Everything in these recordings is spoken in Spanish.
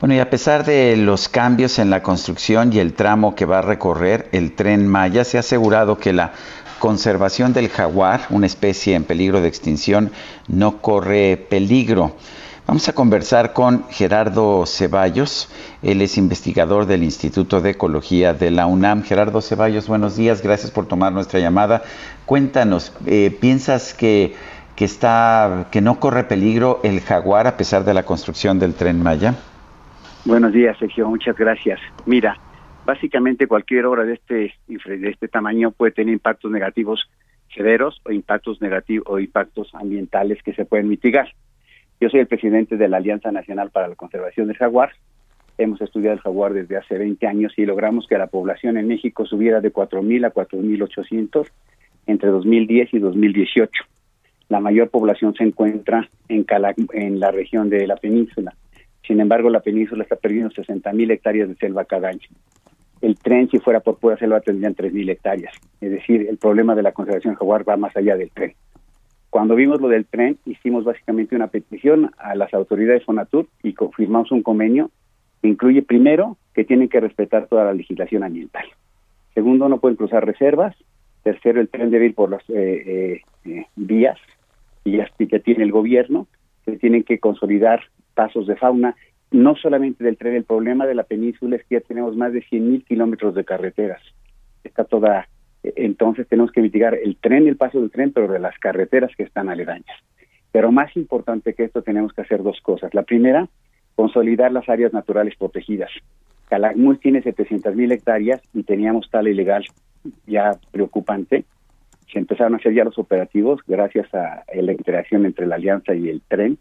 Bueno, y a pesar de los cambios en la construcción y el tramo que va a recorrer el tren Maya, se ha asegurado que la conservación del jaguar, una especie en peligro de extinción, no corre peligro. Vamos a conversar con Gerardo Ceballos, él es investigador del Instituto de Ecología de la UNAM. Gerardo Ceballos, buenos días, gracias por tomar nuestra llamada. Cuéntanos, eh, ¿piensas que, que, está, que no corre peligro el jaguar a pesar de la construcción del tren Maya? Buenos días, Sergio, muchas gracias. Mira, básicamente cualquier obra de este, de este tamaño puede tener impactos negativos severos o impactos negativos o impactos ambientales que se pueden mitigar. Yo soy el presidente de la Alianza Nacional para la Conservación del Jaguar. Hemos estudiado el jaguar desde hace 20 años y logramos que la población en México subiera de 4.000 a 4.800 entre 2010 y 2018. La mayor población se encuentra en, en la región de la península. Sin embargo, la península está perdiendo 60.000 hectáreas de selva cada año. El tren, si fuera por pura selva, tendrían 3.000 hectáreas. Es decir, el problema de la conservación jaguar va más allá del tren. Cuando vimos lo del tren, hicimos básicamente una petición a las autoridades Fonatur y confirmamos un convenio que incluye primero que tienen que respetar toda la legislación ambiental. Segundo, no pueden cruzar reservas. Tercero, el tren debe ir por las eh, eh, eh vías que tiene el gobierno. Se tienen que consolidar pasos de fauna. No solamente del tren, el problema de la península es que ya tenemos más de 100.000 kilómetros de carreteras. Está toda entonces tenemos que mitigar el tren el paso del tren, pero de las carreteras que están aledañas. Pero más importante que esto, tenemos que hacer dos cosas. La primera, consolidar las áreas naturales protegidas. Calakmul tiene 700 mil hectáreas y teníamos tal ilegal ya preocupante. Se empezaron a hacer ya los operativos gracias a la interacción entre la alianza y el tren.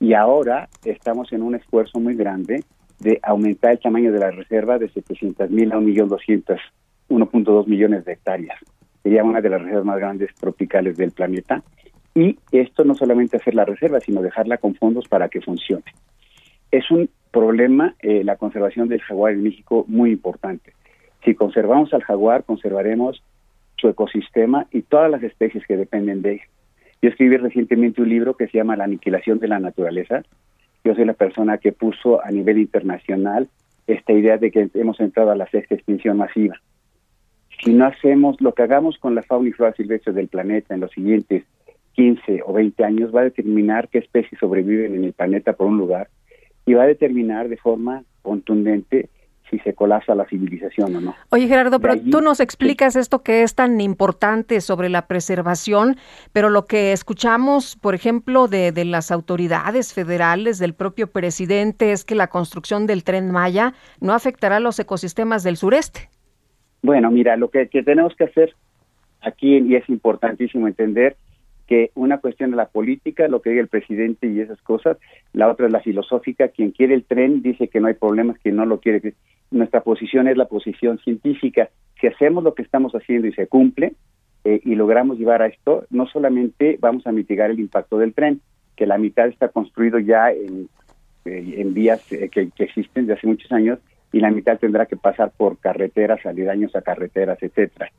Y ahora estamos en un esfuerzo muy grande de aumentar el tamaño de la reserva de 700 mil a 1.200.000 1.2 millones de hectáreas. Sería una de las reservas más grandes tropicales del planeta. Y esto no solamente hacer la reserva, sino dejarla con fondos para que funcione. Es un problema eh, la conservación del jaguar en México muy importante. Si conservamos al jaguar, conservaremos su ecosistema y todas las especies que dependen de él. Yo escribí recientemente un libro que se llama La aniquilación de la naturaleza. Yo soy la persona que puso a nivel internacional esta idea de que hemos entrado a la sexta extinción masiva si no hacemos lo que hagamos con la fauna y flora silvestre del planeta en los siguientes 15 o 20 años, va a determinar qué especies sobreviven en el planeta por un lugar y va a determinar de forma contundente si se colapsa la civilización o no. Oye Gerardo, pero tú nos explicas esto que es tan importante sobre la preservación, pero lo que escuchamos, por ejemplo, de, de las autoridades federales, del propio presidente, es que la construcción del tren Maya no afectará a los ecosistemas del sureste. Bueno, mira, lo que, tenemos que hacer aquí, y es importantísimo entender, que una cuestión es la política, lo que diga el presidente y esas cosas, la otra es la filosófica, quien quiere el tren dice que no hay problemas, quien no lo quiere. Nuestra posición es la posición científica. Si hacemos lo que estamos haciendo y se cumple eh, y logramos llevar a esto, no solamente vamos a mitigar el impacto del tren, que la mitad está construido ya en, eh, vías eh, que, que existen de hace muchos años, y la mitad tendrá que pasar por carreteras, aledaños a carreteras, etcétera.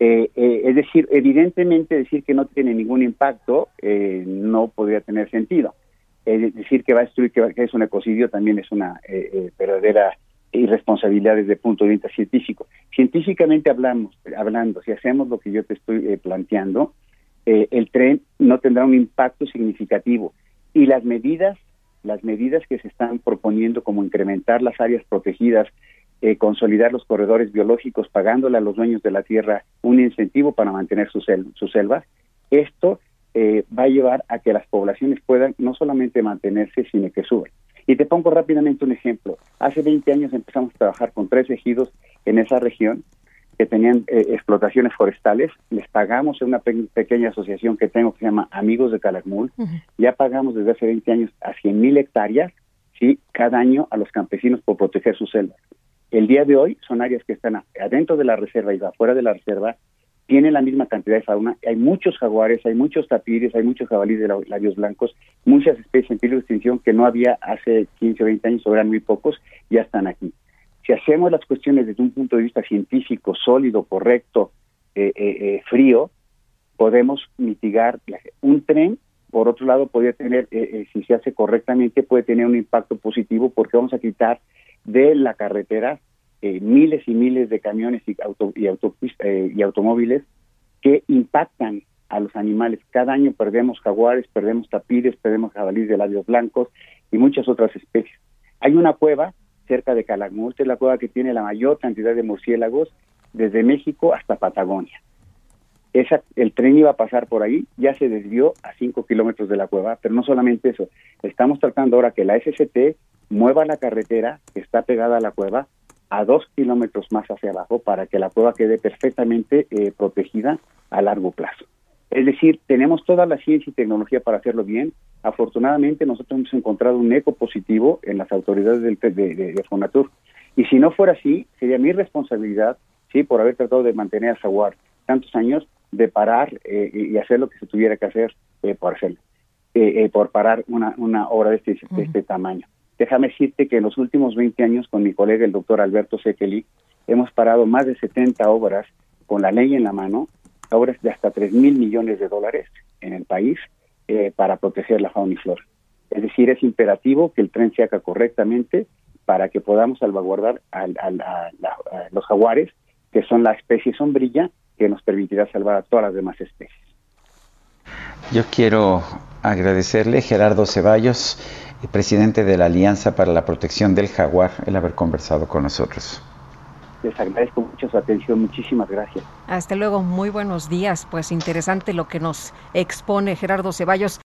Eh, es decir, evidentemente decir que no tiene ningún impacto no podría tener sentido. Decir que va a destruir, que, es un ecocidio también es una verdadera irresponsabilidad desde punto de vista científico. Científicamente hablamos, hablando, si hacemos lo que yo te estoy planteando, el tren no tendrá un impacto significativo y las medidas las medidas que se están proponiendo como incrementar las áreas protegidas, eh, consolidar los corredores biológicos, pagándole a los dueños de la tierra un incentivo para mantener sus, selvas, esto eh, va a llevar a que las poblaciones puedan no solamente mantenerse, sino que suban. Y te pongo rápidamente un ejemplo. Hace 20 años empezamos a trabajar con tres ejidos en esa región que tenían eh, explotaciones forestales, les pagamos en una pequeña asociación que tengo que se llama Amigos de Calakmul, ya pagamos desde hace 20 años a 100 mil hectáreas, ¿sí? cada año a los campesinos por proteger sus selvas. El día de hoy son áreas que están adentro de la reserva y afuera de la reserva, tienen la misma cantidad de fauna, hay muchos jaguares, hay muchos tapires, hay muchos jabalíes de labios blancos, muchas especies en peligro de extinción que no había hace 15 o 20 años, o eran muy pocos, ya están aquí. Si hacemos las cuestiones desde un punto de vista científico, sólido, correcto, eh, eh, eh, frío, podemos mitigar. Un tren, por otro lado, podría tener, si se hace correctamente, puede tener un impacto positivo porque vamos a quitar de la carretera miles y miles de camiones y, auto, y, y automóviles que impactan a los animales. Cada año perdemos jaguares, perdemos tapires, perdemos jabalíes de labios blancos y muchas otras especies. Hay una cueva cerca de Calakmul, es la cueva que tiene la mayor cantidad de murciélagos desde México hasta Patagonia. Esa, el tren iba a pasar por ahí, ya se desvió a 5 kilómetros de la cueva, pero no solamente eso, estamos tratando ahora que la SCT mueva la carretera que está pegada a la cueva a dos kilómetros más hacia abajo para que la cueva quede perfectamente eh, protegida a largo plazo. Es decir, tenemos toda la ciencia y tecnología para hacerlo bien. Afortunadamente, nosotros hemos encontrado un eco positivo en las autoridades del, de, de, Fonatur. Y si no fuera así, sería mi responsabilidad, sí, por haber tratado de mantener a Zaguar tantos años, de parar eh, y hacer lo que se tuviera que hacer eh, por hacerlo, eh, por parar una, una obra de este, de este tamaño. Déjame decirte que en los últimos 20 años, con mi colega el doctor Alberto Sekeli, hemos parado más de 70 obras con la ley en la mano obras de hasta 3 mil millones de dólares en el país eh, para proteger la fauna y flora. Es decir, es imperativo que el tren se haga correctamente para que podamos salvaguardar a, los jaguares, que son la especie sombrilla que nos permitirá salvar a todas las demás especies. Yo quiero agradecerle, Gerardo Ceballos, presidente de la Alianza para la Protección del Jaguar, el haber conversado con nosotros. Les agradezco mucho su atención. Muchísimas gracias. Hasta luego. Muy buenos días. Pues interesante lo que nos expone Gerardo Ceballos.